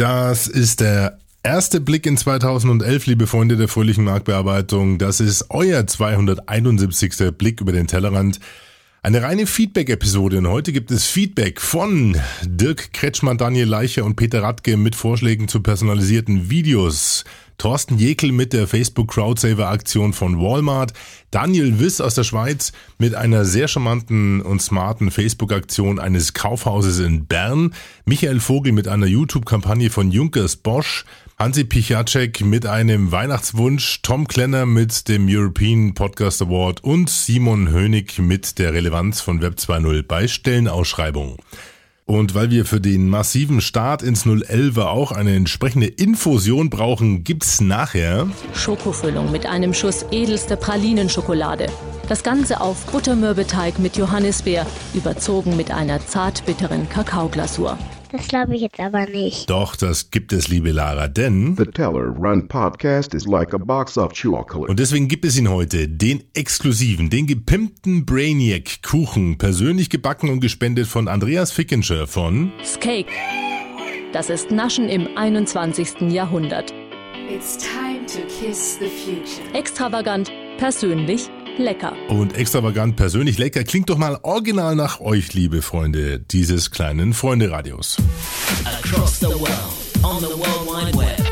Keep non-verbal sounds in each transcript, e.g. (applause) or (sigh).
Das ist der erste Blick in 2011, liebe Freunde der fröhlichen Marktbearbeitung. Das ist euer 271. Blick über den Tellerrand. Eine reine Feedback-Episode und heute gibt es Feedback von Dirk Kretschmann, Daniel Leicher und Peter Radke mit Vorschlägen zu personalisierten Videos. Thorsten Jekel mit der Facebook Crowdsaver Aktion von Walmart, Daniel Wiss aus der Schweiz mit einer sehr charmanten und smarten Facebook Aktion eines Kaufhauses in Bern, Michael Vogel mit einer YouTube Kampagne von Junkers Bosch, Hansi Pichacek mit einem Weihnachtswunsch, Tom Klenner mit dem European Podcast Award. Und Simon Hönig mit der Relevanz von Web 2.0 bei Stellenausschreibungen. Und weil wir für den massiven Start ins 011er auch eine entsprechende Infusion brauchen, gibt's nachher Schokofüllung mit einem Schuss edelster Pralinenschokolade. Das Ganze auf Buttermürbeteig mit Johannisbeer, überzogen mit einer zartbitteren Kakaoglasur. Das glaube ich jetzt aber nicht. Doch, das gibt es, liebe Lara, denn The Teller Run podcast is like a box of chocolate. und deswegen gibt es ihn heute, den exklusiven, den gepimpten Brainiac Kuchen, persönlich gebacken und gespendet von Andreas Fickenscher von Skake. Das ist Naschen im 21. Jahrhundert. It's time to kiss the future. Extravagant, persönlich, lecker. und extravagant persönlich lecker. Klingt doch mal original nach euch, liebe Freunde dieses kleinen Freunde-Radios. across the world on the World Wide Web.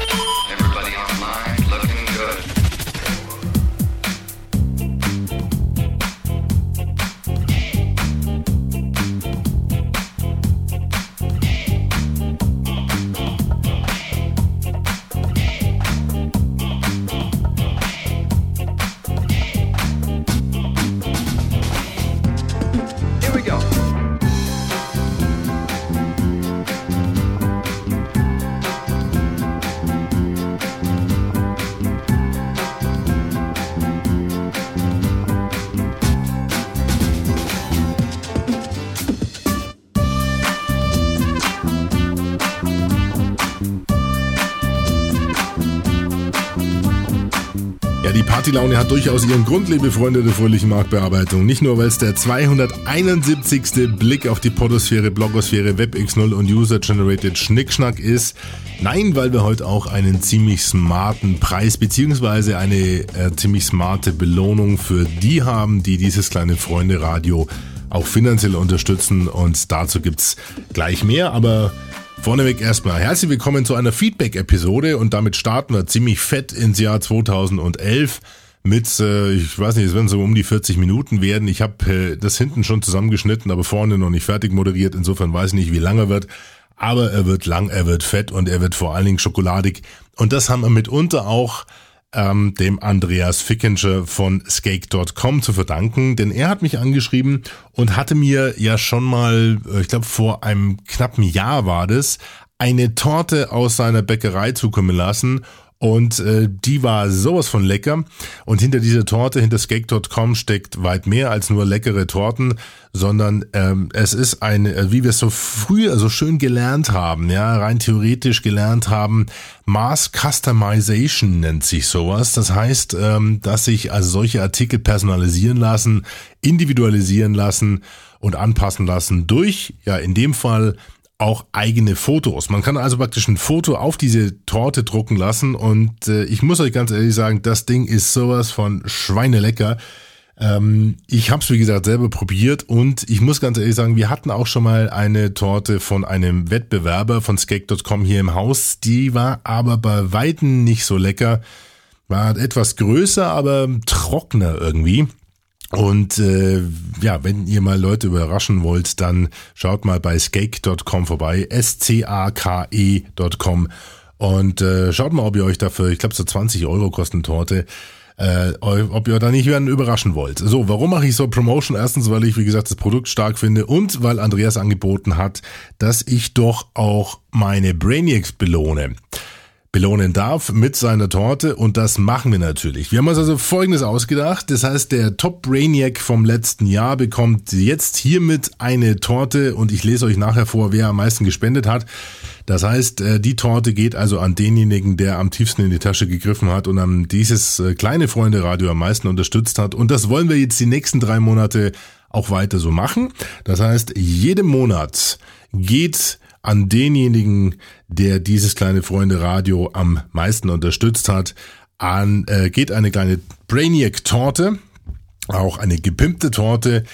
Die Partylaune hat durchaus ihren Grund, liebe Freunde der fröhlichen Marktbearbeitung. Nicht nur, weil es der 271. Blick auf die Podosphäre, Blogosphäre, WebX0 und User-Generated Schnickschnack ist. Nein, weil wir heute auch einen ziemlich smarten Preis beziehungsweise eine äh, ziemlich smarte Belohnung für die haben, die dieses kleine Freunde-Radio auch finanziell unterstützen. Und dazu gibt's gleich mehr, aber Vorneweg erstmal herzlich willkommen zu einer Feedback-Episode und damit starten wir ziemlich fett ins Jahr 2011 mit, äh, ich weiß nicht, es werden so um die 40 Minuten werden. Ich habe äh, das hinten schon zusammengeschnitten, aber vorne noch nicht fertig moderiert. Insofern weiß ich nicht, wie lang er wird. Aber er wird lang, er wird fett und er wird vor allen Dingen schokoladig. Und das haben wir mitunter auch ähm, dem Andreas Fickenscher von skake.com zu verdanken, denn er hat mich angeschrieben und hatte mir ja schon mal, äh, ich glaube vor einem knappen Jahr war das, eine Torte aus seiner Bäckerei zukommen lassen und äh, die war sowas von lecker. Und hinter dieser Torte, hinter skake.com steckt weit mehr als nur leckere Torten, sondern ähm, es ist eine, äh, wie wir es so früher so schön gelernt haben, ja, rein theoretisch gelernt haben, Mass Customization nennt sich sowas. Das heißt, ähm, dass sich also solche Artikel personalisieren lassen, individualisieren lassen und anpassen lassen durch, ja, in dem Fall auch eigene Fotos. Man kann also praktisch ein Foto auf diese Torte drucken lassen und äh, ich muss euch ganz ehrlich sagen, das Ding ist sowas von schweinelecker. Ähm, ich habe es wie gesagt selber probiert und ich muss ganz ehrlich sagen, wir hatten auch schon mal eine Torte von einem Wettbewerber von skate.com hier im Haus. Die war aber bei Weitem nicht so lecker. War etwas größer, aber trockener irgendwie. Und äh, ja, wenn ihr mal Leute überraschen wollt, dann schaut mal bei skake.com vorbei, S-C-A-K-E.com und äh, schaut mal, ob ihr euch dafür, ich glaube so 20 Euro kosten Torte, äh, ob ihr da nicht werden überraschen wollt. So, warum mache ich so Promotion? Erstens, weil ich, wie gesagt, das Produkt stark finde und weil Andreas angeboten hat, dass ich doch auch meine Brainiacs belohne belohnen darf mit seiner Torte und das machen wir natürlich. Wir haben uns also Folgendes ausgedacht. Das heißt, der Top Brainiac vom letzten Jahr bekommt jetzt hiermit eine Torte und ich lese euch nachher vor, wer am meisten gespendet hat. Das heißt, äh, die Torte geht also an denjenigen, der am tiefsten in die Tasche gegriffen hat und an dieses äh, kleine Freunde Radio am meisten unterstützt hat. Und das wollen wir jetzt die nächsten drei Monate auch weiter so machen. Das heißt, jeden Monat geht an denjenigen, der dieses kleine Freunde Radio am meisten unterstützt hat, an, äh, geht eine kleine Brainiac-Torte, auch eine gepimpte Torte.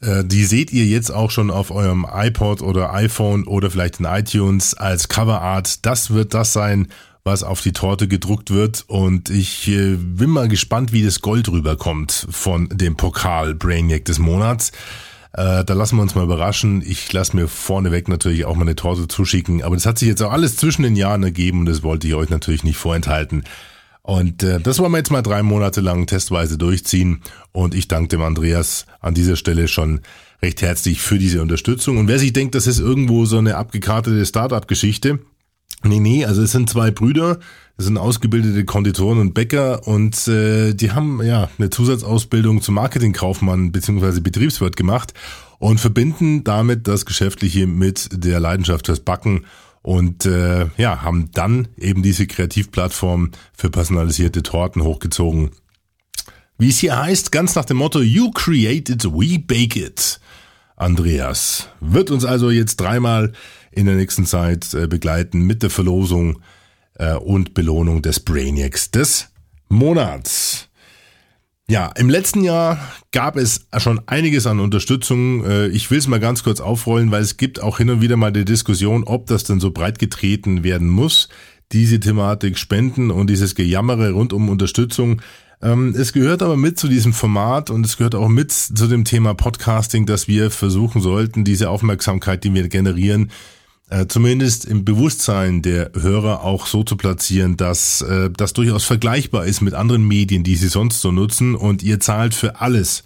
Äh, die seht ihr jetzt auch schon auf eurem iPod oder iPhone oder vielleicht in iTunes als Coverart. Das wird das sein, was auf die Torte gedruckt wird. Und ich äh, bin mal gespannt, wie das Gold rüberkommt von dem Pokal Brainiac des Monats. Äh, da lassen wir uns mal überraschen. Ich lasse mir vorneweg natürlich auch mal eine Torte zuschicken. Aber das hat sich jetzt auch alles zwischen den Jahren ergeben und das wollte ich euch natürlich nicht vorenthalten. Und äh, das wollen wir jetzt mal drei Monate lang testweise durchziehen. Und ich danke dem Andreas an dieser Stelle schon recht herzlich für diese Unterstützung. Und wer sich denkt, das ist irgendwo so eine abgekartete Startup-Geschichte, nee, nee, also es sind zwei Brüder, das sind ausgebildete Konditoren und Bäcker und äh, die haben ja eine Zusatzausbildung zum Marketingkaufmann beziehungsweise Betriebswirt gemacht und verbinden damit das Geschäftliche mit der Leidenschaft fürs Backen und äh, ja, haben dann eben diese Kreativplattform für personalisierte Torten hochgezogen. Wie es hier heißt, ganz nach dem Motto You create it, we bake it. Andreas wird uns also jetzt dreimal in der nächsten Zeit äh, begleiten mit der Verlosung äh, und Belohnung des Brainiacs des Monats. Ja, im letzten Jahr gab es schon einiges an Unterstützung. Äh, ich will es mal ganz kurz aufrollen, weil es gibt auch hin und wieder mal die Diskussion, ob das denn so breit getreten werden muss, diese Thematik Spenden und dieses Gejammere rund um Unterstützung. Ähm, es gehört aber mit zu diesem Format und es gehört auch mit zu dem Thema Podcasting, dass wir versuchen sollten, diese Aufmerksamkeit, die wir generieren, äh, zumindest im Bewusstsein der Hörer auch so zu platzieren, dass äh, das durchaus vergleichbar ist mit anderen Medien, die sie sonst so nutzen und ihr zahlt für alles,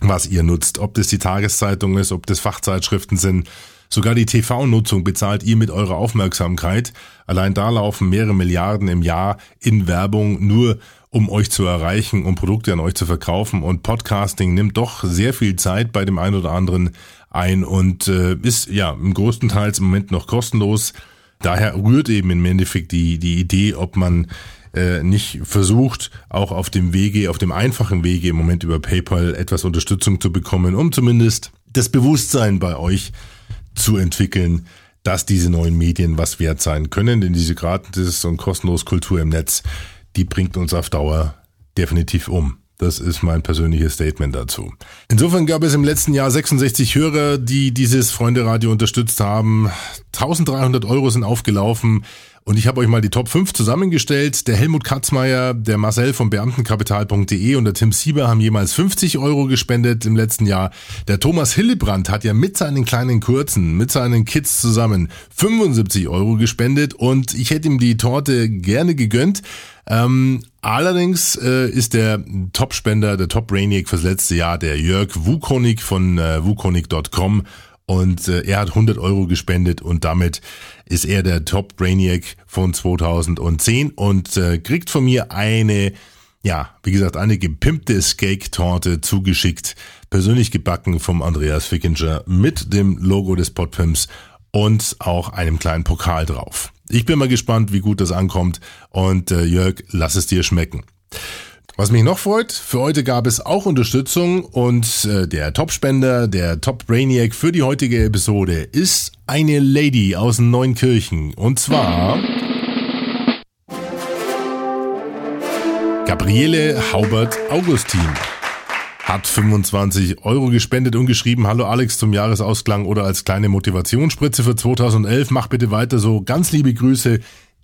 was ihr nutzt, ob das die Tageszeitung ist, ob das Fachzeitschriften sind, sogar die TV-Nutzung bezahlt ihr mit eurer Aufmerksamkeit. Allein da laufen mehrere Milliarden im Jahr in Werbung nur um euch zu erreichen, um Produkte an euch zu verkaufen. Und Podcasting nimmt doch sehr viel Zeit bei dem einen oder anderen ein und äh, ist ja im größten Teils im Moment noch kostenlos. Daher rührt eben im Endeffekt die, die Idee, ob man äh, nicht versucht, auch auf dem Wege, auf dem einfachen Wege im Moment über PayPal etwas Unterstützung zu bekommen, um zumindest das Bewusstsein bei euch zu entwickeln, dass diese neuen Medien was wert sein können, denn diese gratis und kostenlos Kultur im Netz, die bringt uns auf Dauer definitiv um. Das ist mein persönliches Statement dazu. Insofern gab es im letzten Jahr 66 Hörer, die dieses Freunde-Radio unterstützt haben. 1300 Euro sind aufgelaufen. Und ich habe euch mal die Top 5 zusammengestellt. Der Helmut Katzmeier, der Marcel vom Beamtenkapital.de und der Tim Sieber haben jemals 50 Euro gespendet im letzten Jahr. Der Thomas Hillebrand hat ja mit seinen kleinen Kurzen, mit seinen Kids zusammen 75 Euro gespendet und ich hätte ihm die Torte gerne gegönnt. Ähm, allerdings äh, ist der Top-Spender, der Top-Brainiac fürs letzte Jahr der Jörg Wukonik von äh, wukonik.com und äh, er hat 100 Euro gespendet und damit ist er der Top Brainiac von 2010 und äh, kriegt von mir eine, ja, wie gesagt, eine gepimpte Skake-Torte zugeschickt, persönlich gebacken vom Andreas Fickinger mit dem Logo des Podpimps und auch einem kleinen Pokal drauf. Ich bin mal gespannt, wie gut das ankommt und äh, Jörg, lass es dir schmecken. Was mich noch freut, für heute gab es auch Unterstützung und äh, der Top-Spender, der Top-Brainiac für die heutige Episode ist eine Lady aus Neunkirchen und zwar Gabriele Haubert Augustin hat 25 Euro gespendet und geschrieben, hallo Alex zum Jahresausklang oder als kleine Motivationsspritze für 2011. Mach bitte weiter so. Ganz liebe Grüße.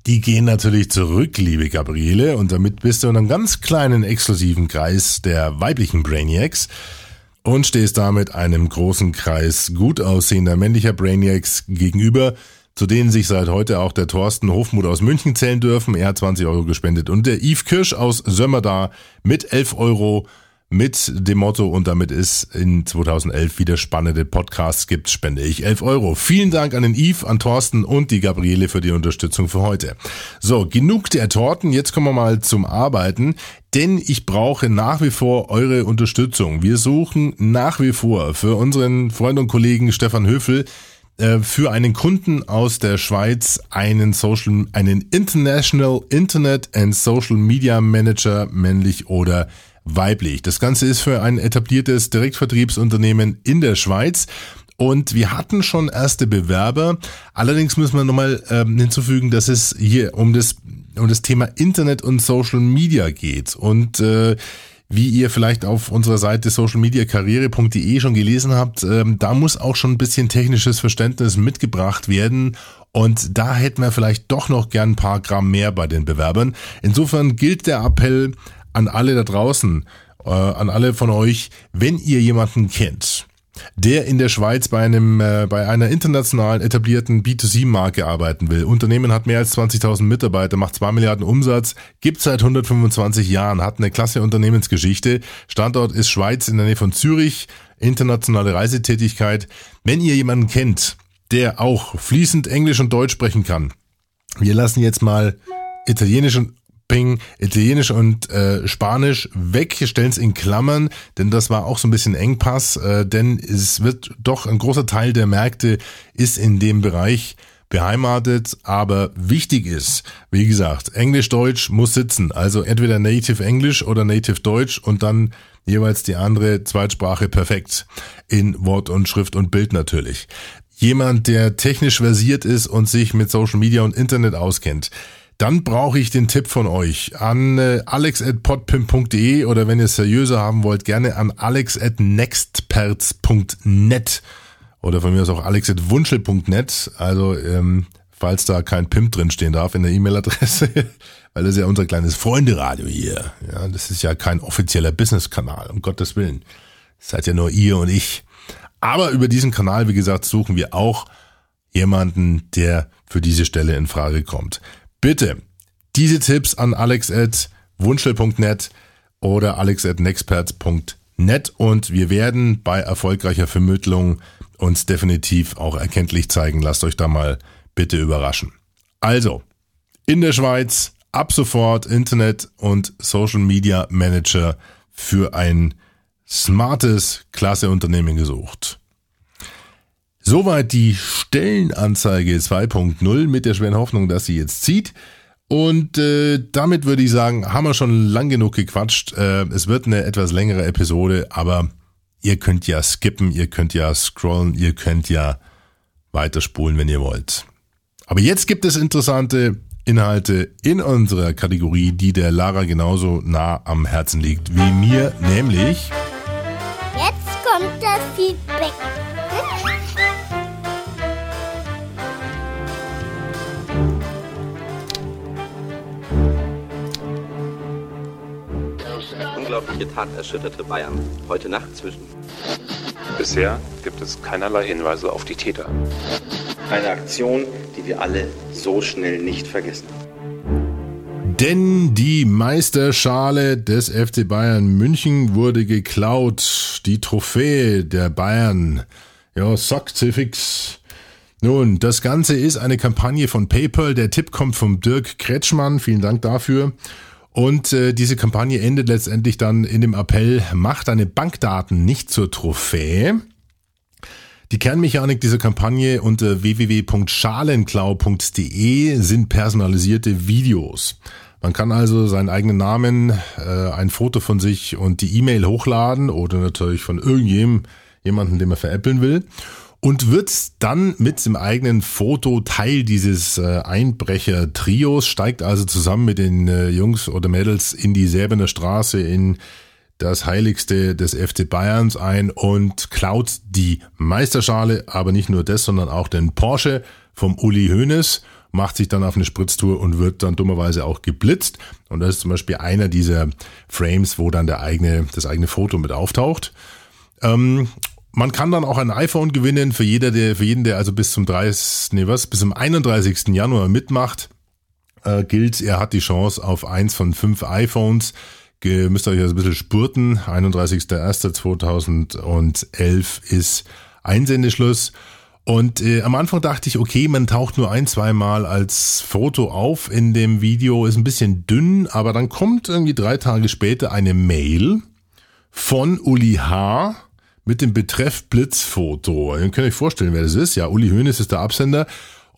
Die gehen natürlich zurück, liebe Gabriele. Und damit bist du in einem ganz kleinen exklusiven Kreis der weiblichen Brainiacs und stehst damit einem großen Kreis gut aussehender männlicher Brainiacs gegenüber, zu denen sich seit heute auch der Thorsten Hofmuth aus München zählen dürfen. Er hat 20 Euro gespendet und der Yves Kirsch aus Sömmerda mit 11 Euro mit dem Motto und damit es in 2011 wieder spannende Podcasts gibt, spende ich 11 Euro. Vielen Dank an den Yves, an Thorsten und die Gabriele für die Unterstützung für heute. So, genug der Torten, jetzt kommen wir mal zum Arbeiten, denn ich brauche nach wie vor eure Unterstützung. Wir suchen nach wie vor für unseren Freund und Kollegen Stefan Höfel äh, für einen Kunden aus der Schweiz einen Social, einen International Internet and Social Media Manager, männlich oder weiblich. Das Ganze ist für ein etabliertes Direktvertriebsunternehmen in der Schweiz. Und wir hatten schon erste Bewerber. Allerdings müssen wir nochmal ähm, hinzufügen, dass es hier um das, um das Thema Internet und Social Media geht. Und äh, wie ihr vielleicht auf unserer Seite socialmediakarriere.de schon gelesen habt, ähm, da muss auch schon ein bisschen technisches Verständnis mitgebracht werden. Und da hätten wir vielleicht doch noch gern ein paar Gramm mehr bei den Bewerbern. Insofern gilt der Appell an alle da draußen, äh, an alle von euch, wenn ihr jemanden kennt, der in der Schweiz bei einem äh, bei einer internationalen etablierten B2C-Marke arbeiten will. Unternehmen hat mehr als 20.000 Mitarbeiter, macht 2 Milliarden Umsatz, gibt seit 125 Jahren, hat eine klasse Unternehmensgeschichte. Standort ist Schweiz in der Nähe von Zürich, internationale Reisetätigkeit. Wenn ihr jemanden kennt, der auch fließend Englisch und Deutsch sprechen kann, wir lassen jetzt mal Italienisch und Ping, Italienisch und äh, Spanisch weg, stellen es in Klammern, denn das war auch so ein bisschen Engpass, äh, denn es wird doch ein großer Teil der Märkte ist in dem Bereich beheimatet, aber wichtig ist, wie gesagt, Englisch-Deutsch muss sitzen, also entweder Native Englisch oder Native Deutsch und dann jeweils die andere Zweitsprache perfekt. In Wort und Schrift und Bild natürlich. Jemand, der technisch versiert ist und sich mit Social Media und Internet auskennt, dann brauche ich den Tipp von euch an äh, alex.podpimp.de oder wenn ihr es seriöser haben wollt, gerne an alex.nextperts.net oder von mir aus auch alex.wunschel.net. Also ähm, falls da kein Pimp drin stehen darf in der E-Mail-Adresse, (laughs) weil das ist ja unser kleines Freunde-Radio hier. Ja, das ist ja kein offizieller Business-Kanal, um Gottes Willen. Seid ja nur ihr und ich. Aber über diesen Kanal, wie gesagt, suchen wir auch jemanden, der für diese Stelle in Frage kommt. Bitte diese Tipps an alex.wunschel.net oder alex.nexperts.net und wir werden bei erfolgreicher Vermittlung uns definitiv auch erkenntlich zeigen. Lasst euch da mal bitte überraschen. Also, in der Schweiz ab sofort Internet und Social Media Manager für ein smartes, klasse Unternehmen gesucht. Soweit die Stellenanzeige 2.0 mit der schweren Hoffnung, dass sie jetzt zieht. Und äh, damit würde ich sagen, haben wir schon lang genug gequatscht. Äh, es wird eine etwas längere Episode, aber ihr könnt ja skippen, ihr könnt ja scrollen, ihr könnt ja weiterspulen, wenn ihr wollt. Aber jetzt gibt es interessante Inhalte in unserer Kategorie, die der Lara genauso nah am Herzen liegt wie mir, nämlich... Jetzt kommt das Feedback. Unglaubliche Tat erschütterte Bayern. Heute Nacht zwischen. Bisher gibt es keinerlei Hinweise auf die Täter. Eine Aktion, die wir alle so schnell nicht vergessen. Denn die Meisterschale des FC Bayern München wurde geklaut. Die Trophäe der Bayern. Ja, sagt sie fix. Nun, das Ganze ist eine Kampagne von PayPal. Der Tipp kommt vom Dirk Kretschmann. Vielen Dank dafür. Und äh, diese Kampagne endet letztendlich dann in dem Appell, mach deine Bankdaten nicht zur Trophäe. Die Kernmechanik dieser Kampagne unter www.schalenklau.de sind personalisierte Videos. Man kann also seinen eigenen Namen, äh, ein Foto von sich und die E-Mail hochladen oder natürlich von irgendjemandem, jemanden, den man veräppeln will und wird dann mit dem eigenen Foto Teil dieses äh, Einbrecher-Trios, steigt also zusammen mit den äh, Jungs oder Mädels in die Säbener Straße in das Heiligste des FC Bayerns ein und klaut die Meisterschale, aber nicht nur das, sondern auch den Porsche vom Uli Hoeneß, macht sich dann auf eine Spritztour und wird dann dummerweise auch geblitzt. Und das ist zum Beispiel einer dieser Frames, wo dann der eigene, das eigene Foto mit auftaucht. Ähm, man kann dann auch ein iPhone gewinnen für jeder, der, für jeden, der also bis zum 30, nee, was, bis zum 31. Januar mitmacht, äh, gilt, er hat die Chance auf eins von fünf iPhones. Ge müsst ihr euch also ein bisschen spurten. 31.01.2011 ist Einsendeschluss. Und äh, am Anfang dachte ich, okay, man taucht nur ein, zweimal als Foto auf in dem Video, ist ein bisschen dünn, aber dann kommt irgendwie drei Tage später eine Mail von Uli H., mit dem Betreff Blitzfoto. Ihr könnt euch vorstellen, wer das ist. Ja, Uli Hoeneß ist der Absender.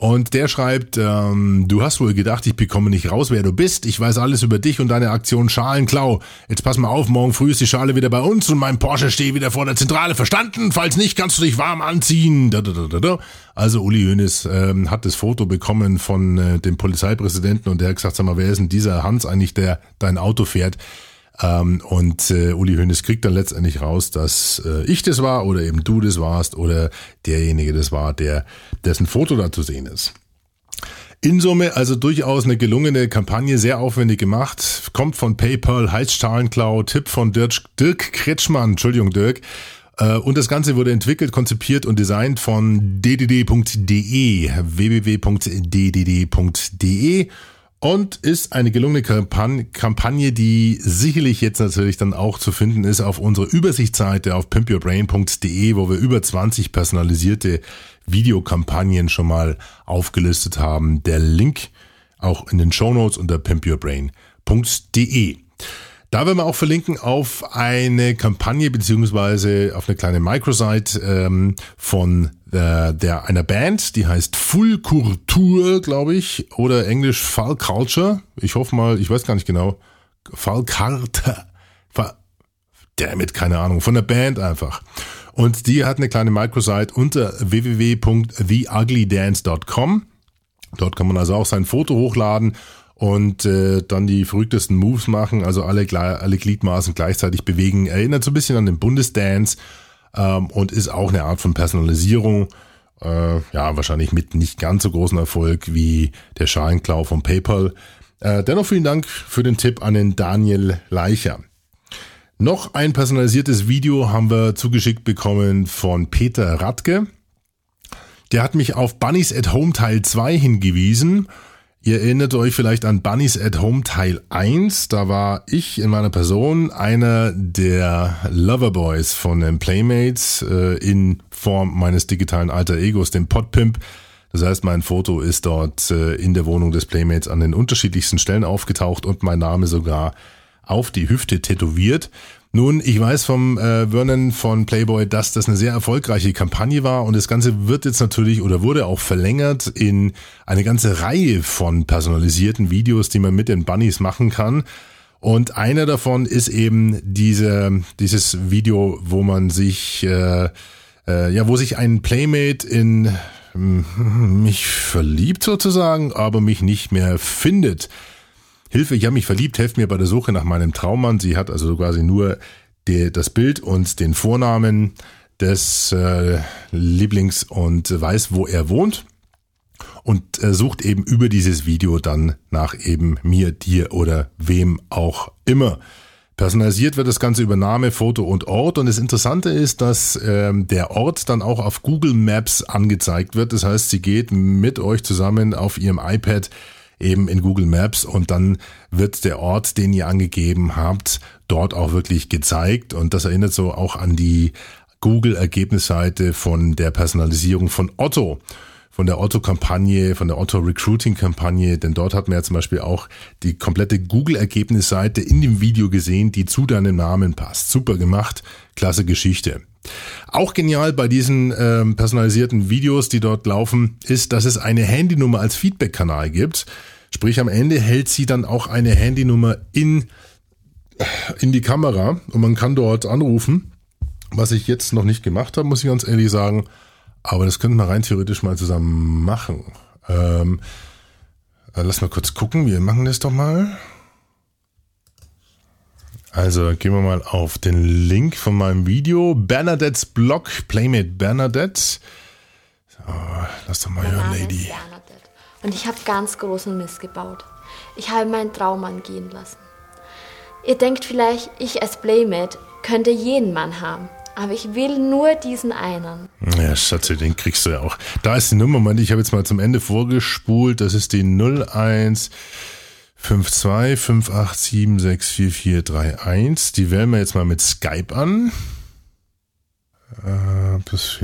Und der schreibt, ähm, du hast wohl gedacht, ich bekomme nicht raus, wer du bist. Ich weiß alles über dich und deine Aktion Schalenklau. Jetzt pass mal auf, morgen früh ist die Schale wieder bei uns und mein Porsche steht wieder vor der Zentrale. Verstanden? Falls nicht, kannst du dich warm anziehen. Also Uli Hoeneß ähm, hat das Foto bekommen von äh, dem Polizeipräsidenten und der hat gesagt, sag mal, wer ist denn dieser Hans eigentlich, der dein Auto fährt? Ähm, und äh, Uli Hoeneß kriegt dann letztendlich raus, dass äh, ich das war oder eben du das warst oder derjenige das war, der dessen Foto da zu sehen ist. In Summe also durchaus eine gelungene Kampagne, sehr aufwendig gemacht, kommt von PayPal, heißt Schalenklau, Tipp von Dirk, Dirk Kretschmann, Entschuldigung Dirk. Äh, und das Ganze wurde entwickelt, konzipiert und designt von ddd.de, www.ddd.de und ist eine gelungene Kampagne, die sicherlich jetzt natürlich dann auch zu finden ist auf unserer Übersichtsseite auf pimpyourbrain.de, wo wir über 20 personalisierte Videokampagnen schon mal aufgelistet haben. Der Link auch in den Show Notes unter pimpyourbrain.de. Da werden wir auch verlinken auf eine Kampagne beziehungsweise auf eine kleine Microsite ähm, von der, der einer Band, die heißt Full Culture, glaube ich, oder Englisch Fall Culture. Ich hoffe mal, ich weiß gar nicht genau. Fall Carter. Damit, keine Ahnung, von der Band einfach. Und die hat eine kleine Microsite unter www.theugly.dance.com. Dort kann man also auch sein Foto hochladen und äh, dann die verrücktesten Moves machen, also alle, alle Gliedmaßen gleichzeitig bewegen. Erinnert so ein bisschen an den Bundesdance ähm, und ist auch eine Art von Personalisierung. Äh, ja, wahrscheinlich mit nicht ganz so großem Erfolg wie der Schalenklau von PayPal. Äh, dennoch vielen Dank für den Tipp an den Daniel Leicher. Noch ein personalisiertes Video haben wir zugeschickt bekommen von Peter Radke. Der hat mich auf Bunnies at Home Teil 2 hingewiesen Ihr erinnert euch vielleicht an Bunnies at Home Teil 1. Da war ich in meiner Person einer der Loverboys von den Playmates äh, in Form meines digitalen Alter Egos, dem Podpimp. Das heißt, mein Foto ist dort äh, in der Wohnung des Playmates an den unterschiedlichsten Stellen aufgetaucht und mein Name sogar auf die Hüfte tätowiert. Nun, ich weiß vom äh, Vernon von Playboy, dass das eine sehr erfolgreiche Kampagne war und das Ganze wird jetzt natürlich oder wurde auch verlängert in eine ganze Reihe von personalisierten Videos, die man mit den Bunnies machen kann. Und einer davon ist eben diese, dieses Video, wo man sich, äh, äh, ja, wo sich ein Playmate in hm, mich verliebt sozusagen, aber mich nicht mehr findet. Hilfe, ich habe mich verliebt, helft mir bei der Suche nach meinem Traummann. Sie hat also quasi nur die, das Bild und den Vornamen des äh, Lieblings und weiß, wo er wohnt und äh, sucht eben über dieses Video dann nach eben mir, dir oder wem auch immer. Personalisiert wird das Ganze über Name, Foto und Ort. Und das Interessante ist, dass ähm, der Ort dann auch auf Google Maps angezeigt wird. Das heißt, sie geht mit euch zusammen auf ihrem iPad eben in Google Maps und dann wird der Ort, den ihr angegeben habt, dort auch wirklich gezeigt und das erinnert so auch an die Google-Ergebnisseite von der Personalisierung von Otto von der Otto-Kampagne, von der Otto-Recruiting-Kampagne, denn dort hat man ja zum Beispiel auch die komplette Google-Ergebnisseite in dem Video gesehen, die zu deinem Namen passt. Super gemacht, klasse Geschichte. Auch genial bei diesen ähm, personalisierten Videos, die dort laufen, ist, dass es eine Handynummer als Feedback-Kanal gibt. Sprich, am Ende hält sie dann auch eine Handynummer in, in die Kamera und man kann dort anrufen. Was ich jetzt noch nicht gemacht habe, muss ich ganz ehrlich sagen. Aber das könnten wir rein theoretisch mal zusammen machen. Ähm, äh, lass mal kurz gucken. Wir machen das doch mal. Also gehen wir mal auf den Link von meinem Video. Bernadettes Blog, Playmate Bernadette. So, lass doch mal hören, Lady. Und ich habe ganz großen Mist gebaut. Ich habe meinen Traummann gehen lassen. Ihr denkt vielleicht, ich als Playmate könnte jeden Mann haben. Aber ich will nur diesen einen. Ja, Schatze, den kriegst du ja auch. Da ist die Nummer, Moment, ich habe jetzt mal zum Ende vorgespult. Das ist die 01 52 587 64431. Die wählen wir jetzt mal mit Skype an. Äh, plus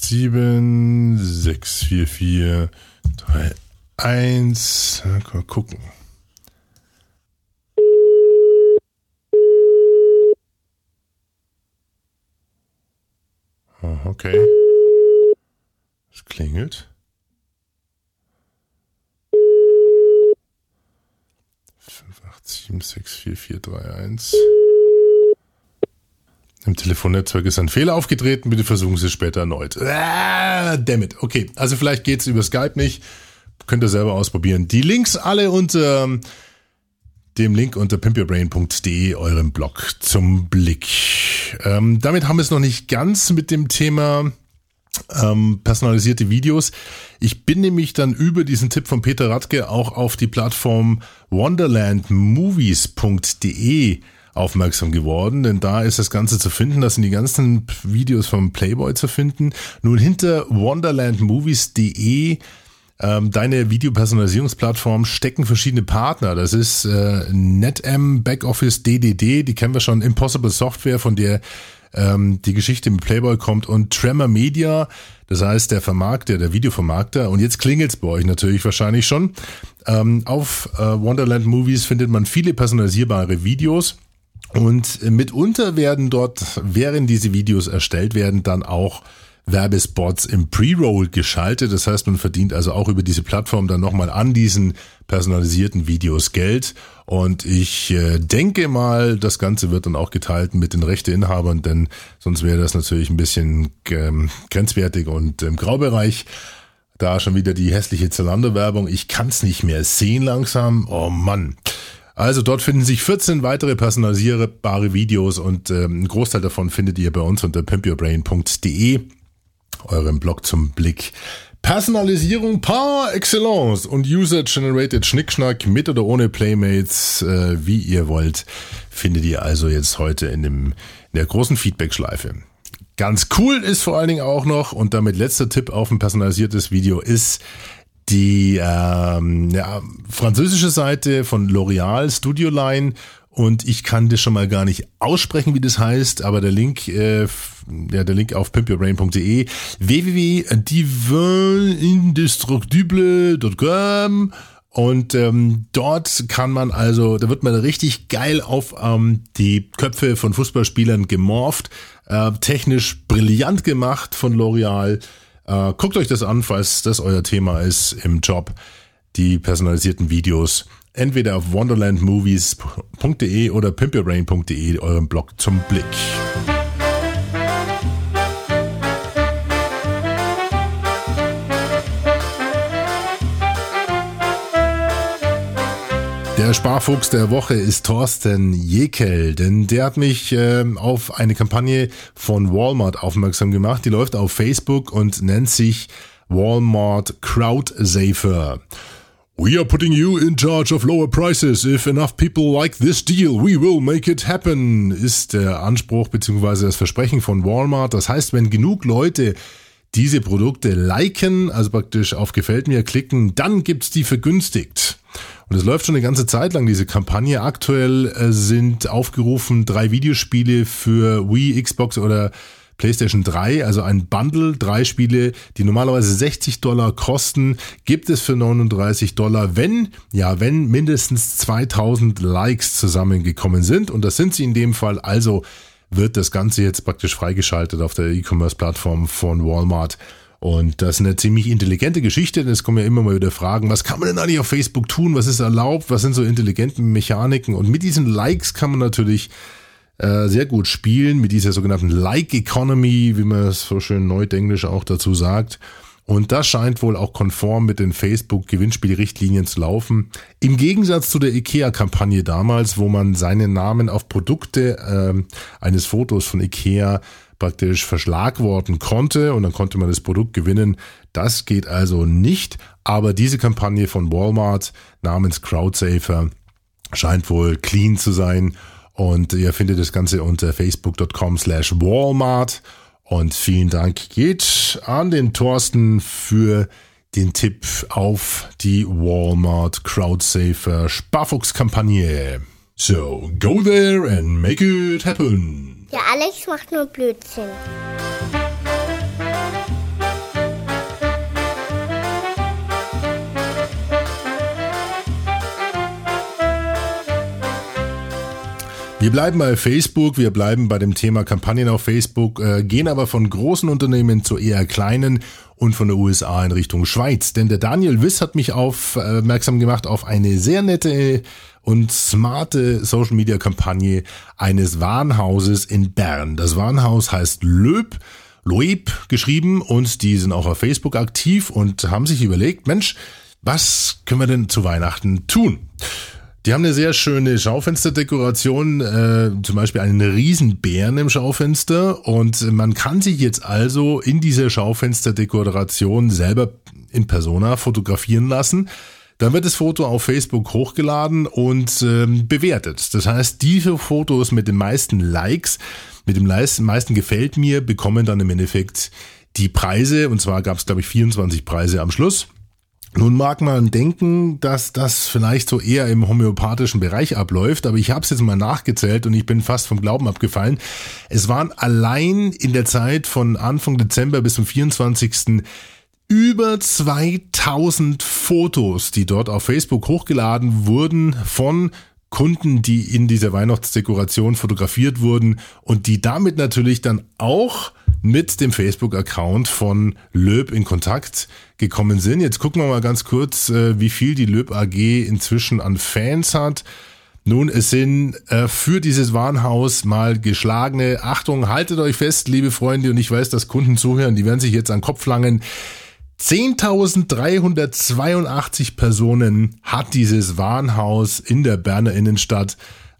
49 152 587 64431. Mal gucken. Oh, okay. Es klingelt. 587644431. Im Telefonnetzwerk ist ein Fehler aufgetreten, bitte versuchen Sie es später erneut. Ah, damn it. Okay, also vielleicht geht's über Skype nicht. Könnt ihr selber ausprobieren. Die Links alle unter dem Link unter pimpyourbrain.de, eurem Blog zum Blick. Ähm, damit haben wir es noch nicht ganz mit dem Thema ähm, personalisierte Videos. Ich bin nämlich dann über diesen Tipp von Peter Radke auch auf die Plattform wonderlandmovies.de aufmerksam geworden, denn da ist das Ganze zu finden. Das sind die ganzen Videos vom Playboy zu finden. Nun hinter wonderlandmovies.de ähm, deine Videopersonalisierungsplattform stecken verschiedene Partner. Das ist äh, NetM, Backoffice, DDD, die kennen wir schon, Impossible Software, von der ähm, die Geschichte mit Playboy kommt und Tremor Media, das heißt der Vermarkter, der Videovermarkter. Und jetzt klingelt's bei euch natürlich wahrscheinlich schon. Ähm, auf äh, Wonderland Movies findet man viele personalisierbare Videos. Und mitunter werden dort, während diese Videos erstellt werden, dann auch Werbespots im Pre-Roll geschaltet. Das heißt, man verdient also auch über diese Plattform dann nochmal an diesen personalisierten Videos Geld. Und ich äh, denke mal, das Ganze wird dann auch geteilt mit den Rechteinhabern, denn sonst wäre das natürlich ein bisschen ähm, grenzwertig und im Graubereich. Da schon wieder die hässliche Zalando-Werbung. Ich kann es nicht mehr sehen langsam. Oh Mann. Also dort finden sich 14 weitere personalisierbare Videos und ähm, ein Großteil davon findet ihr bei uns unter pimpyourbrain.de eurem Blog zum Blick. Personalisierung par excellence und User-Generated Schnickschnack mit oder ohne Playmates, äh, wie ihr wollt, findet ihr also jetzt heute in, dem, in der großen Feedback-Schleife. Ganz cool ist vor allen Dingen auch noch, und damit letzter Tipp auf ein personalisiertes Video ist, die ähm, ja, französische Seite von L'Oreal Studio Line und ich kann das schon mal gar nicht aussprechen, wie das heißt, aber der Link, äh, ja, der Link auf pimpyourbrain.de www.divinindestructible.com und ähm, dort kann man also, da wird man richtig geil auf ähm, die Köpfe von Fußballspielern gemorpht, äh, technisch brillant gemacht von L'Oreal. Äh, guckt euch das an, falls das euer Thema ist im Job. Die personalisierten Videos entweder auf wonderlandmovies.de oder pimpyourbrain.de, eurem Blog zum Blick. Der Sparfuchs der Woche ist Thorsten Jekel, denn der hat mich äh, auf eine Kampagne von Walmart aufmerksam gemacht. Die läuft auf Facebook und nennt sich Walmart Crowd Safer. We are putting you in charge of lower prices. If enough people like this deal, we will make it happen, ist der Anspruch bzw. das Versprechen von Walmart. Das heißt, wenn genug Leute diese Produkte liken, also praktisch auf Gefällt mir klicken, dann gibt's die vergünstigt. Und es läuft schon eine ganze Zeit lang, diese Kampagne. Aktuell äh, sind aufgerufen drei Videospiele für Wii, Xbox oder PlayStation 3, also ein Bundle, drei Spiele, die normalerweise 60 Dollar kosten, gibt es für 39 Dollar, wenn, ja, wenn mindestens 2000 Likes zusammengekommen sind. Und das sind sie in dem Fall. Also wird das Ganze jetzt praktisch freigeschaltet auf der E-Commerce-Plattform von Walmart. Und das ist eine ziemlich intelligente Geschichte, denn es kommen ja immer mal wieder Fragen, was kann man denn eigentlich auf Facebook tun, was ist erlaubt, was sind so intelligente Mechaniken und mit diesen Likes kann man natürlich äh, sehr gut spielen mit dieser sogenannten Like Economy, wie man es so schön neudenglisch auch dazu sagt. Und das scheint wohl auch konform mit den Facebook-Gewinnspielrichtlinien zu laufen. Im Gegensatz zu der IKEA-Kampagne damals, wo man seinen Namen auf Produkte äh, eines Fotos von IKEA praktisch verschlagworten konnte und dann konnte man das Produkt gewinnen. Das geht also nicht. Aber diese Kampagne von Walmart namens Crowdsafer scheint wohl clean zu sein und ihr findet das Ganze unter facebook.com slash Walmart. Und vielen Dank geht an den Thorsten für den Tipp auf die Walmart Crowdsafer Sparfuchs-Kampagne. So, go there and make it happen. Ja, Alex macht nur Blödsinn. Wir bleiben bei Facebook, wir bleiben bei dem Thema Kampagnen auf Facebook, äh, gehen aber von großen Unternehmen zu eher kleinen und von der USA in Richtung Schweiz. Denn der Daniel Wiss hat mich aufmerksam gemacht auf eine sehr nette und smarte Social Media Kampagne eines Warenhauses in Bern. Das Warenhaus heißt Löb. Loeb geschrieben und die sind auch auf Facebook aktiv und haben sich überlegt, Mensch, was können wir denn zu Weihnachten tun? Die haben eine sehr schöne Schaufensterdekoration, äh, zum Beispiel einen Riesenbären im Schaufenster und man kann sich jetzt also in dieser Schaufensterdekoration selber in Persona fotografieren lassen. Dann wird das Foto auf Facebook hochgeladen und ähm, bewertet. Das heißt, diese Fotos mit den meisten Likes, mit dem meisten gefällt mir, bekommen dann im Endeffekt die Preise. Und zwar gab es, glaube ich, 24 Preise am Schluss. Nun mag man denken, dass das vielleicht so eher im homöopathischen Bereich abläuft, aber ich habe es jetzt mal nachgezählt und ich bin fast vom Glauben abgefallen. Es waren allein in der Zeit von Anfang Dezember bis zum 24 über 2000 Fotos, die dort auf Facebook hochgeladen wurden von Kunden, die in dieser Weihnachtsdekoration fotografiert wurden und die damit natürlich dann auch mit dem Facebook-Account von Löb in Kontakt gekommen sind. Jetzt gucken wir mal ganz kurz, äh, wie viel die Löb AG inzwischen an Fans hat. Nun, es sind äh, für dieses Warenhaus mal geschlagene, Achtung, haltet euch fest, liebe Freunde, und ich weiß, dass Kunden zuhören, die werden sich jetzt an den Kopf langen. 10.382 Personen hat dieses Warenhaus in der Berner Innenstadt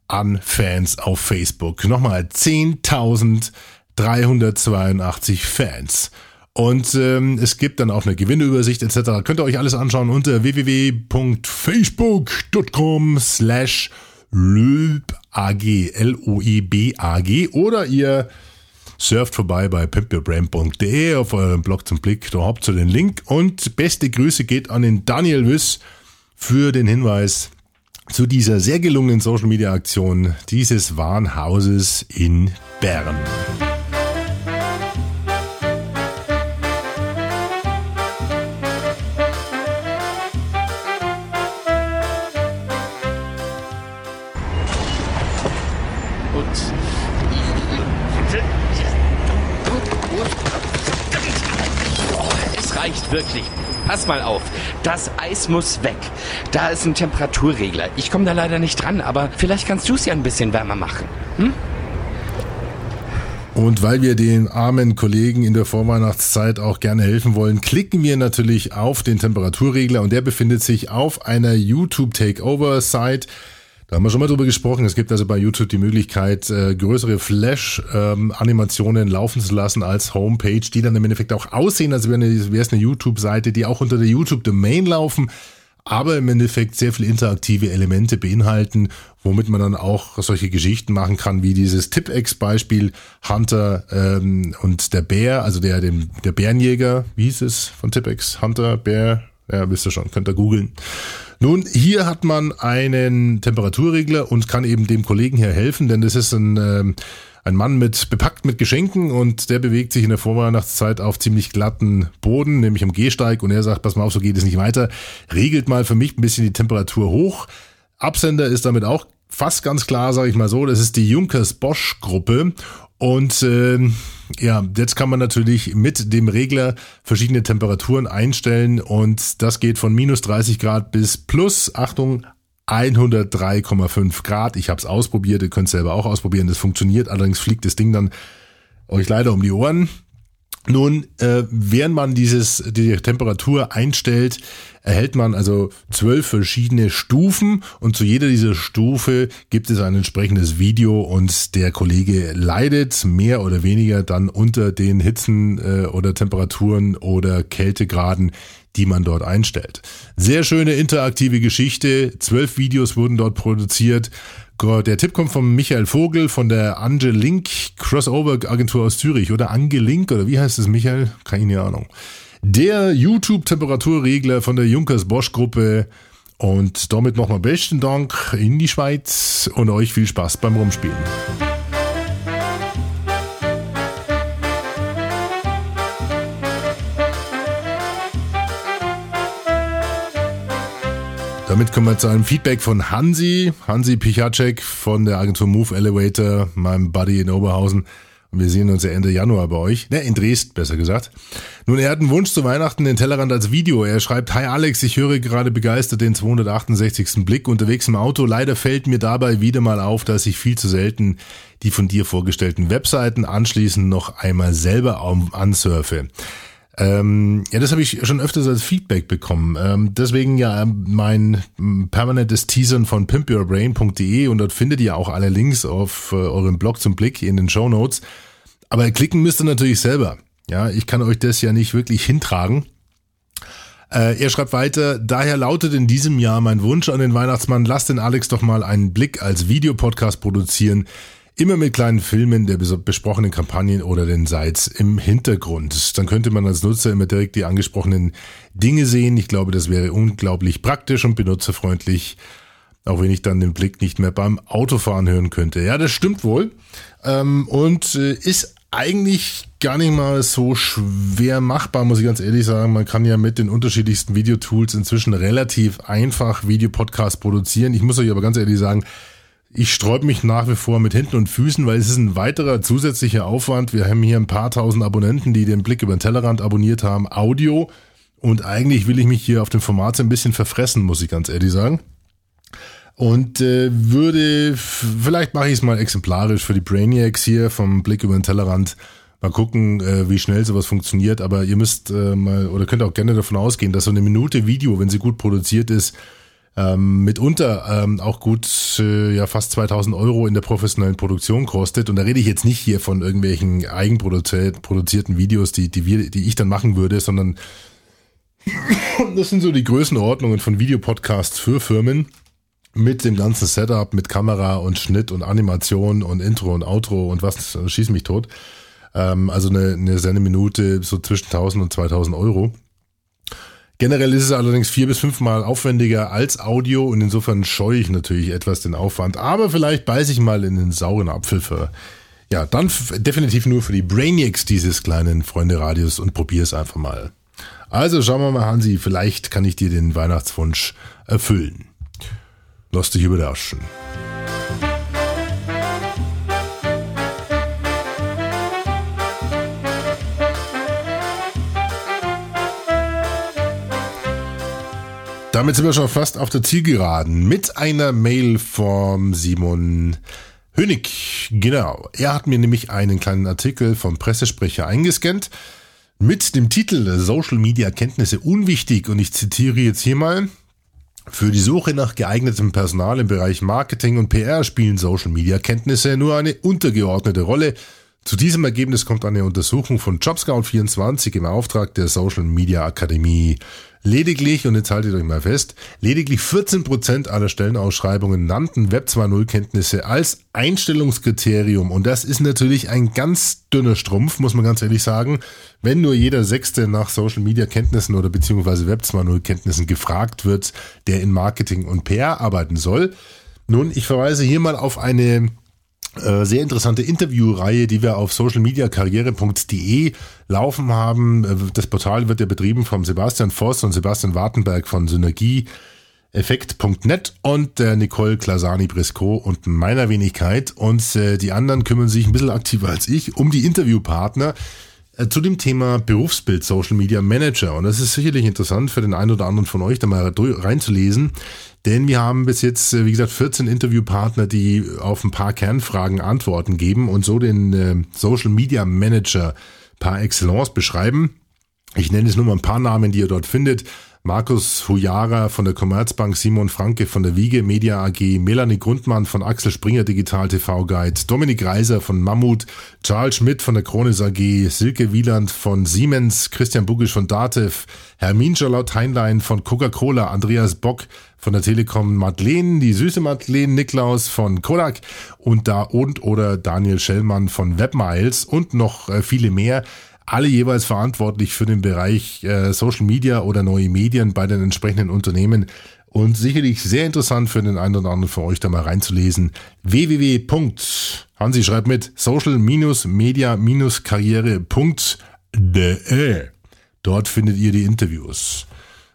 an Fans auf Facebook. Nochmal 10.382 Fans. Und ähm, es gibt dann auch eine Gewinneübersicht etc. Könnt ihr euch alles anschauen unter www.facebook.com slash LOEBAG, L-O-E-B-A-G oder ihr surft vorbei bei pimpyourbrand.de auf eurem Blog zum Blick. Da habt ihr den Link und beste Grüße geht an den Daniel Wiss für den Hinweis zu dieser sehr gelungenen Social Media Aktion dieses Warenhauses in Bern. Pass mal auf. Das Eis muss weg. Da ist ein Temperaturregler. Ich komme da leider nicht dran, aber vielleicht kannst du es ja ein bisschen wärmer machen. Hm? Und weil wir den armen Kollegen in der Vorweihnachtszeit auch gerne helfen wollen, klicken wir natürlich auf den Temperaturregler und der befindet sich auf einer YouTube Takeover Site. Da haben wir schon mal drüber gesprochen. Es gibt also bei YouTube die Möglichkeit, äh, größere Flash-Animationen ähm, laufen zu lassen als Homepage, die dann im Endeffekt auch aussehen, als wäre es eine YouTube-Seite, die auch unter der YouTube-Domain laufen, aber im Endeffekt sehr viele interaktive Elemente beinhalten, womit man dann auch solche Geschichten machen kann, wie dieses Tipex-Beispiel Hunter ähm, und der Bär, also der, dem, der Bärenjäger, wie hieß es von Tipex? Hunter, Bär, ja, wisst ihr schon, könnt ihr googeln. Nun, hier hat man einen Temperaturregler und kann eben dem Kollegen hier helfen, denn das ist ein, äh, ein Mann mit bepackt mit Geschenken und der bewegt sich in der Vorweihnachtszeit auf ziemlich glatten Boden, nämlich am Gehsteig und er sagt, pass mal auf, so geht es nicht weiter. Regelt mal für mich ein bisschen die Temperatur hoch. Absender ist damit auch fast ganz klar, sage ich mal so, das ist die Junkers Bosch Gruppe und äh, ja, jetzt kann man natürlich mit dem Regler verschiedene Temperaturen einstellen und das geht von minus 30 Grad bis plus, Achtung, 103,5 Grad. Ich habe es ausprobiert, ihr könnt selber auch ausprobieren. Das funktioniert, allerdings fliegt das Ding dann euch leider um die Ohren. Nun, äh, während man dieses, die Temperatur einstellt, erhält man also zwölf verschiedene Stufen und zu jeder dieser Stufe gibt es ein entsprechendes Video und der Kollege leidet mehr oder weniger dann unter den Hitzen äh, oder Temperaturen oder Kältegraden, die man dort einstellt. Sehr schöne interaktive Geschichte. Zwölf Videos wurden dort produziert. Der Tipp kommt von Michael Vogel von der Angelink Crossover Agentur aus Zürich oder Angelink oder wie heißt es Michael? Keine Ahnung. Der YouTube Temperaturregler von der Junkers Bosch Gruppe und damit nochmal besten Dank in die Schweiz und euch viel Spaß beim Rumspielen. Damit kommen wir zu einem Feedback von Hansi, Hansi Pichacek von der Agentur Move Elevator, meinem Buddy in Oberhausen. Und wir sehen uns ja Ende Januar bei euch. Ne, in Dresden, besser gesagt. Nun, er hat einen Wunsch zu Weihnachten, den Tellerrand als Video. Er schreibt, Hi Alex, ich höre gerade begeistert den 268. Blick unterwegs im Auto. Leider fällt mir dabei wieder mal auf, dass ich viel zu selten die von dir vorgestellten Webseiten anschließend noch einmal selber ansurfe. Ähm, ja, das habe ich schon öfters als Feedback bekommen. Ähm, deswegen ja mein permanentes Teasern von pimpyourbrain.de und dort findet ihr auch alle Links auf äh, eurem Blog zum Blick in den Show Notes. Aber klicken müsst ihr natürlich selber. Ja, ich kann euch das ja nicht wirklich hintragen. Äh, er schreibt weiter, daher lautet in diesem Jahr mein Wunsch an den Weihnachtsmann, lasst den Alex doch mal einen Blick als Videopodcast produzieren. Immer mit kleinen Filmen der besprochenen Kampagnen oder den Sites im Hintergrund. Dann könnte man als Nutzer immer direkt die angesprochenen Dinge sehen. Ich glaube, das wäre unglaublich praktisch und benutzerfreundlich, auch wenn ich dann den Blick nicht mehr beim Autofahren hören könnte. Ja, das stimmt wohl. Ähm, und äh, ist eigentlich gar nicht mal so schwer machbar, muss ich ganz ehrlich sagen. Man kann ja mit den unterschiedlichsten Videotools inzwischen relativ einfach Videopodcasts produzieren. Ich muss euch aber ganz ehrlich sagen, ich sträube mich nach wie vor mit Händen und Füßen, weil es ist ein weiterer zusätzlicher Aufwand. Wir haben hier ein paar tausend Abonnenten, die den Blick über den Tellerrand abonniert haben, Audio. Und eigentlich will ich mich hier auf dem Format ein bisschen verfressen, muss ich ganz ehrlich sagen. Und äh, würde, vielleicht mache ich es mal exemplarisch für die Brainiacs hier vom Blick über den Tellerrand. Mal gucken, äh, wie schnell sowas funktioniert. Aber ihr müsst äh, mal, oder könnt auch gerne davon ausgehen, dass so eine Minute Video, wenn sie gut produziert ist, ähm, mitunter ähm, auch gut äh, ja fast 2000 Euro in der professionellen Produktion kostet. Und da rede ich jetzt nicht hier von irgendwelchen eigenproduzierten Videos, die, die, wir, die ich dann machen würde, sondern (laughs) das sind so die Größenordnungen von Videopodcasts für Firmen mit dem ganzen Setup, mit Kamera und Schnitt und Animation und Intro und Outro und was, schieß mich tot. Ähm, also eine, eine Sendeminute so zwischen 1000 und 2000 Euro. Generell ist es allerdings vier bis fünfmal aufwendiger als Audio und insofern scheue ich natürlich etwas den Aufwand. Aber vielleicht beiße ich mal in den sauren Apfel für, ja, dann definitiv nur für die Brainiacs dieses kleinen Freunde-Radios und probiere es einfach mal. Also schauen wir mal, Hansi, vielleicht kann ich dir den Weihnachtswunsch erfüllen. Lass dich überraschen. Damit sind wir schon fast auf der Zielgeraden mit einer Mail vom Simon Hönig. Genau. Er hat mir nämlich einen kleinen Artikel vom Pressesprecher eingescannt mit dem Titel Social Media Kenntnisse unwichtig und ich zitiere jetzt hier mal. Für die Suche nach geeignetem Personal im Bereich Marketing und PR spielen Social Media Kenntnisse nur eine untergeordnete Rolle. Zu diesem Ergebnis kommt eine Untersuchung von JobScout24 im Auftrag der Social Media Akademie. Lediglich, und jetzt haltet euch mal fest, lediglich 14% aller Stellenausschreibungen nannten Web 2.0 Kenntnisse als Einstellungskriterium. Und das ist natürlich ein ganz dünner Strumpf, muss man ganz ehrlich sagen. Wenn nur jeder Sechste nach Social Media Kenntnissen oder beziehungsweise Web 2.0 Kenntnissen gefragt wird, der in Marketing und PR arbeiten soll. Nun, ich verweise hier mal auf eine äh, sehr interessante Interviewreihe, die wir auf socialmediakarriere.de laufen haben. Äh, das Portal wird ja betrieben von Sebastian Voss und Sebastian Wartenberg von Synergieeffekt.net und der Nicole Klasani-Briscoe und meiner Wenigkeit. Und äh, die anderen kümmern sich ein bisschen aktiver als ich um die Interviewpartner zu dem Thema Berufsbild Social Media Manager. Und das ist sicherlich interessant für den einen oder anderen von euch, da mal reinzulesen. Denn wir haben bis jetzt, äh, wie gesagt, 14 Interviewpartner, die auf ein paar Kernfragen Antworten geben und so den äh, Social Media Manager par excellence beschreiben. Ich nenne jetzt nur mal ein paar Namen, die ihr dort findet. Markus Hujara von der Commerzbank, Simon Franke von der Wiege Media AG, Melanie Grundmann von Axel Springer Digital TV Guide, Dominik Reiser von Mammut, Charles Schmidt von der Kronis AG, Silke Wieland von Siemens, Christian Bugisch von Datev, Hermin Charlotte Heinlein von Coca-Cola, Andreas Bock von der Telekom, Madeleine, die süße Madeleine Niklaus von Kodak und da und oder Daniel Schellmann von Webmiles und noch äh, viele mehr alle jeweils verantwortlich für den Bereich äh, Social Media oder neue Medien bei den entsprechenden Unternehmen. Und sicherlich sehr interessant für den einen oder anderen von euch da mal reinzulesen. www. Hansi schreibt mit social-media-karriere.de. Dort findet ihr die Interviews.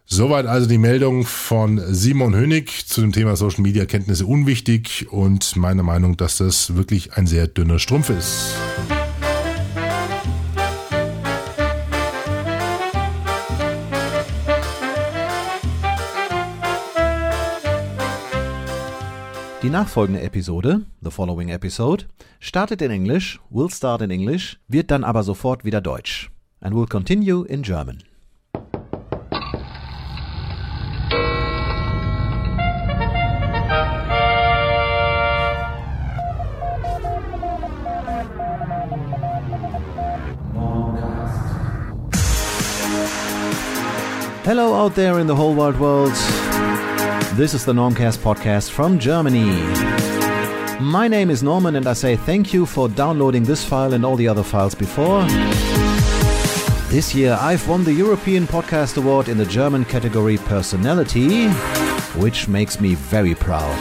Soweit also die Meldung von Simon Hönig zu dem Thema Social Media Kenntnisse unwichtig und meine Meinung, dass das wirklich ein sehr dünner Strumpf ist. Die nachfolgende Episode, the following episode, startet in English, will start in English, wird dann aber sofort wieder Deutsch and will continue in German. Hello out there in the whole wide world. This is the Normcast podcast from Germany. My name is Norman and I say thank you for downloading this file and all the other files before. This year I've won the European Podcast Award in the German category Personality, which makes me very proud.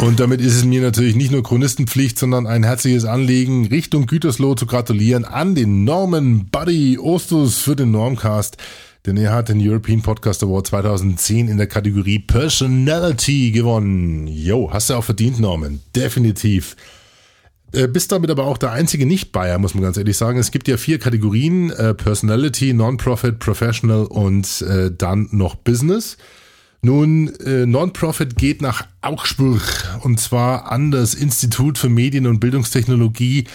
Und damit ist es mir natürlich nicht nur Chronistenpflicht, sondern ein herzliches Anliegen, Richtung Gütersloh zu gratulieren an den Norman Buddy Ostus für den Normcast denn er hat den European Podcast Award 2010 in der Kategorie Personality gewonnen. Jo, hast du auch verdient, Norman. Definitiv. Äh, bist damit aber auch der einzige Nicht-Bayer, muss man ganz ehrlich sagen. Es gibt ja vier Kategorien, äh, Personality, Non-Profit, Professional und äh, dann noch Business. Nun, äh, Non-Profit geht nach Augsburg und zwar an das Institut für Medien- und Bildungstechnologie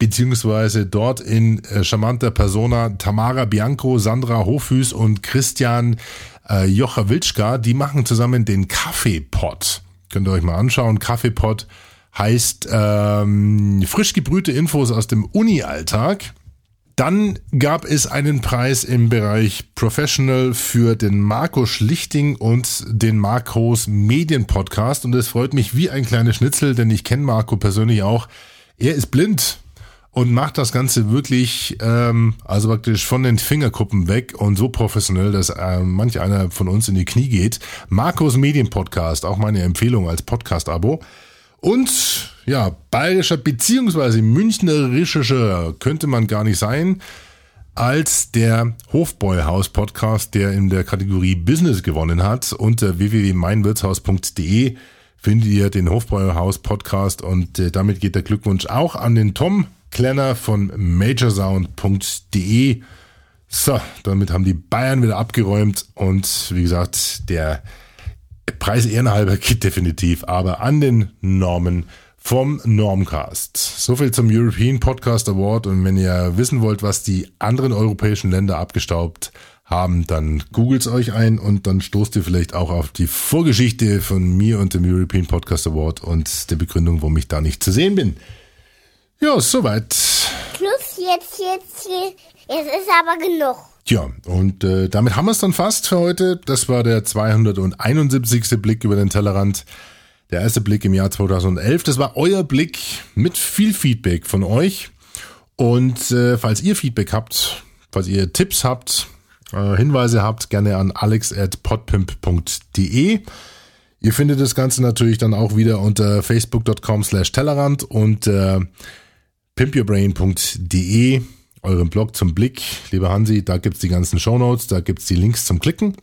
beziehungsweise dort in äh, charmanter Persona Tamara Bianco, Sandra Hofhüß und Christian äh, Jocha-Wilczka, die machen zusammen den Kaffeepot. Könnt ihr euch mal anschauen. Kaffeepot heißt ähm, frisch gebrühte Infos aus dem Uni-Alltag. Dann gab es einen Preis im Bereich Professional für den Marco Schlichting und den Marcos Medienpodcast. Und es freut mich wie ein kleiner Schnitzel, denn ich kenne Marco persönlich auch. Er ist blind und macht das Ganze wirklich, ähm, also praktisch von den Fingerkuppen weg und so professionell, dass äh, manch einer von uns in die Knie geht. Markus Medienpodcast, auch meine Empfehlung als Podcast-Abo. Und ja, bayerischer beziehungsweise münchnerischer könnte man gar nicht sein als der Hofbräuhaus Podcast, der in der Kategorie Business gewonnen hat. Unter www.meinwirtshaus.de findet ihr den Hofbräuhaus Podcast und äh, damit geht der Glückwunsch auch an den Tom Klenner von majorsound.de. So, damit haben die Bayern wieder abgeräumt und wie gesagt, der Preis ehrenhalber (laughs) geht definitiv, aber an den Normen vom Normcast. So viel zum European Podcast Award und wenn ihr wissen wollt, was die anderen europäischen Länder abgestaubt haben, dann googelt euch ein und dann stoßt ihr vielleicht auch auf die Vorgeschichte von mir und dem European Podcast Award und der Begründung, warum ich da nicht zu sehen bin. Ja, soweit. Schluss, jetzt, jetzt, jetzt ist aber genug. Tja, und äh, damit haben wir es dann fast für heute. Das war der 271. Blick über den Tellerrand. Der erste Blick im Jahr 2011. Das war euer Blick mit viel Feedback von euch. Und äh, falls ihr Feedback habt, falls ihr Tipps habt, äh, Hinweise habt, gerne an alex.podpimp.de. Ihr findet das Ganze natürlich dann auch wieder unter facebook.com slash Tellerrand und äh, pimpyourbrain.de, euren Blog zum Blick. Lieber Hansi, da gibt's die ganzen Shownotes, da gibt's die Links zum Klicken.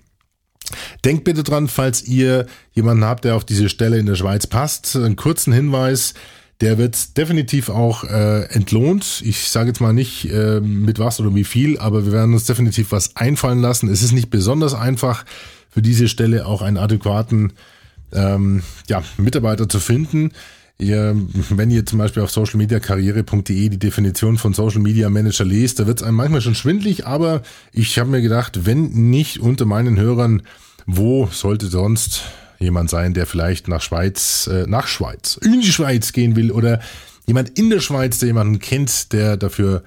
Denkt bitte dran, falls ihr jemanden habt, der auf diese Stelle in der Schweiz passt, einen kurzen Hinweis. Der wird definitiv auch äh, entlohnt. Ich sage jetzt mal nicht äh, mit was oder wie viel, aber wir werden uns definitiv was einfallen lassen. Es ist nicht besonders einfach für diese Stelle auch einen adäquaten ähm, ja, Mitarbeiter zu finden. Ihr, wenn ihr zum Beispiel auf socialmediakarriere.de die Definition von Social Media Manager lest, da wird es einem manchmal schon schwindlig, aber ich habe mir gedacht, wenn nicht unter meinen Hörern, wo sollte sonst jemand sein, der vielleicht nach Schweiz, äh, nach Schweiz, in die Schweiz gehen will oder jemand in der Schweiz, der jemanden kennt, der dafür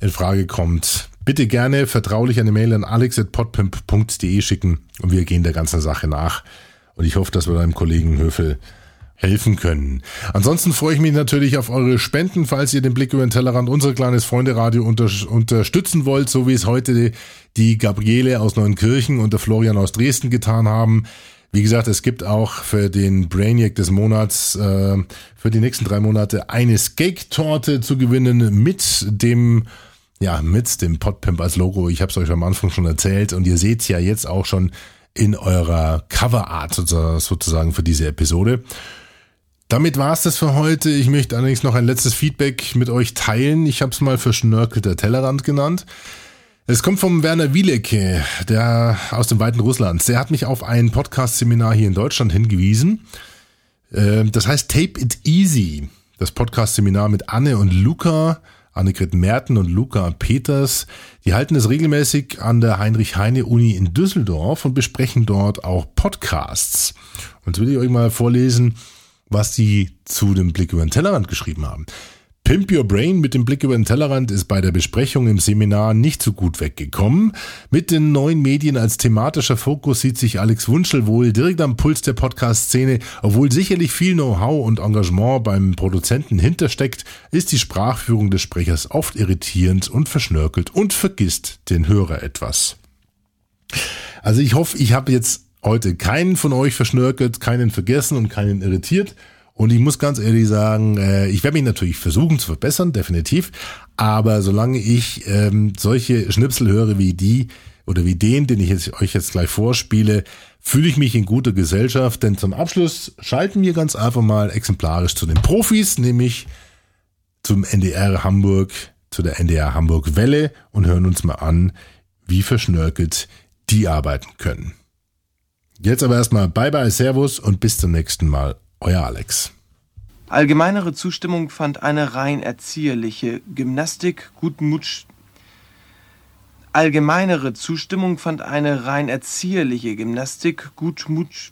in Frage kommt. Bitte gerne vertraulich eine Mail an alex.podpimp.de schicken und wir gehen der ganzen Sache nach. Und ich hoffe, dass wir deinem Kollegen Höfel helfen können. Ansonsten freue ich mich natürlich auf eure Spenden, falls ihr den Blick über den Tellerrand unser kleines Freunde-Radio unter, unterstützen wollt, so wie es heute die Gabriele aus Neunkirchen und der Florian aus Dresden getan haben. Wie gesagt, es gibt auch für den Brainiac des Monats äh, für die nächsten drei Monate eine Skate-Torte zu gewinnen mit dem Ja, mit dem Podpimp als Logo. Ich habe es euch am Anfang schon erzählt und ihr seht ja jetzt auch schon in eurer Coverart sozusagen für diese Episode. Damit war es das für heute. Ich möchte allerdings noch ein letztes Feedback mit euch teilen. Ich habe es mal verschnörkelter Tellerrand genannt. Es kommt vom Werner Wielecke, der aus dem weiten Russland. Der hat mich auf ein Podcast-Seminar hier in Deutschland hingewiesen. Ähm, das heißt Tape It Easy. Das Podcast-Seminar mit Anne und Luca Annegret Merten und Luca Peters. Die halten es regelmäßig an der Heinrich-Heine-Uni in Düsseldorf und besprechen dort auch Podcasts. Und jetzt will ich euch mal vorlesen, was sie zu dem Blick über den Tellerrand geschrieben haben. Pimp Your Brain mit dem Blick über den Tellerrand ist bei der Besprechung im Seminar nicht so gut weggekommen. Mit den neuen Medien als thematischer Fokus sieht sich Alex Wunschel wohl direkt am Puls der Podcast-Szene. Obwohl sicherlich viel Know-how und Engagement beim Produzenten hintersteckt, ist die Sprachführung des Sprechers oft irritierend und verschnörkelt und vergisst den Hörer etwas. Also ich hoffe, ich habe jetzt heute keinen von euch verschnörkelt, keinen vergessen und keinen irritiert. Und ich muss ganz ehrlich sagen, äh, ich werde mich natürlich versuchen zu verbessern, definitiv. Aber solange ich ähm, solche Schnipsel höre wie die oder wie den, den ich jetzt, euch jetzt gleich vorspiele, fühle ich mich in guter Gesellschaft. Denn zum Abschluss schalten wir ganz einfach mal exemplarisch zu den Profis, nämlich zum NDR Hamburg, zu der NDR Hamburg Welle und hören uns mal an, wie verschnörkelt die arbeiten können. Jetzt aber erstmal Bye bye, Servus und bis zum nächsten Mal. Euer Alex. Allgemeinere Zustimmung fand eine rein erzieherliche Gymnastik Gutmutsch. Allgemeinere Zustimmung fand eine rein erzieherliche Gymnastik Gutmutsch.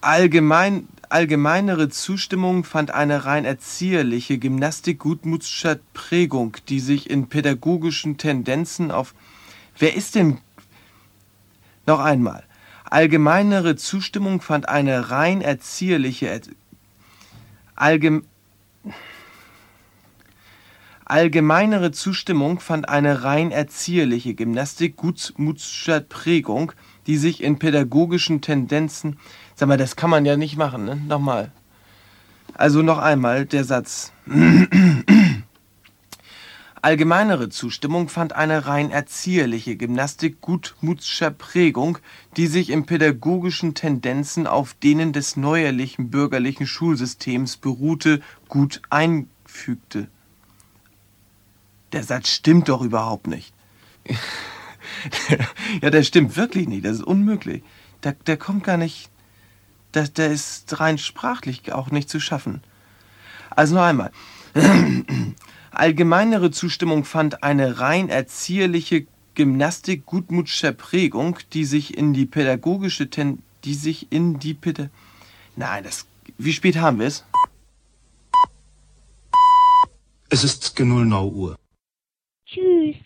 Allgemein, allgemeinere Zustimmung fand eine rein erzieherliche Gymnastik Gutmutscher Prägung, die sich in pädagogischen Tendenzen auf. Wer ist denn. Noch einmal. Allgemeinere Zustimmung fand eine rein erzieherliche Allgem Allgemeinere Zustimmung fand eine rein erzieherliche Gymnastik gutsmutscher Prägung, die sich in pädagogischen Tendenzen. Sag mal, das kann man ja nicht machen, ne? Nochmal. Also noch einmal der Satz. Allgemeinere Zustimmung fand eine rein erzieherliche Gymnastik gutmutscher Prägung, die sich in pädagogischen Tendenzen auf denen des neuerlichen bürgerlichen Schulsystems beruhte, gut einfügte. Der Satz stimmt doch überhaupt nicht. (laughs) ja, der stimmt wirklich nicht. Das ist unmöglich. Der, der kommt gar nicht. Der, der ist rein sprachlich auch nicht zu schaffen. Also noch einmal. Allgemeinere Zustimmung fand eine rein erzieherliche Gymnastik gutmutscher Prägung, die sich in die pädagogische Ten die sich in die Päda Nein, das wie spät haben wir es? Es ist genau 0 Uhr. Tschüss.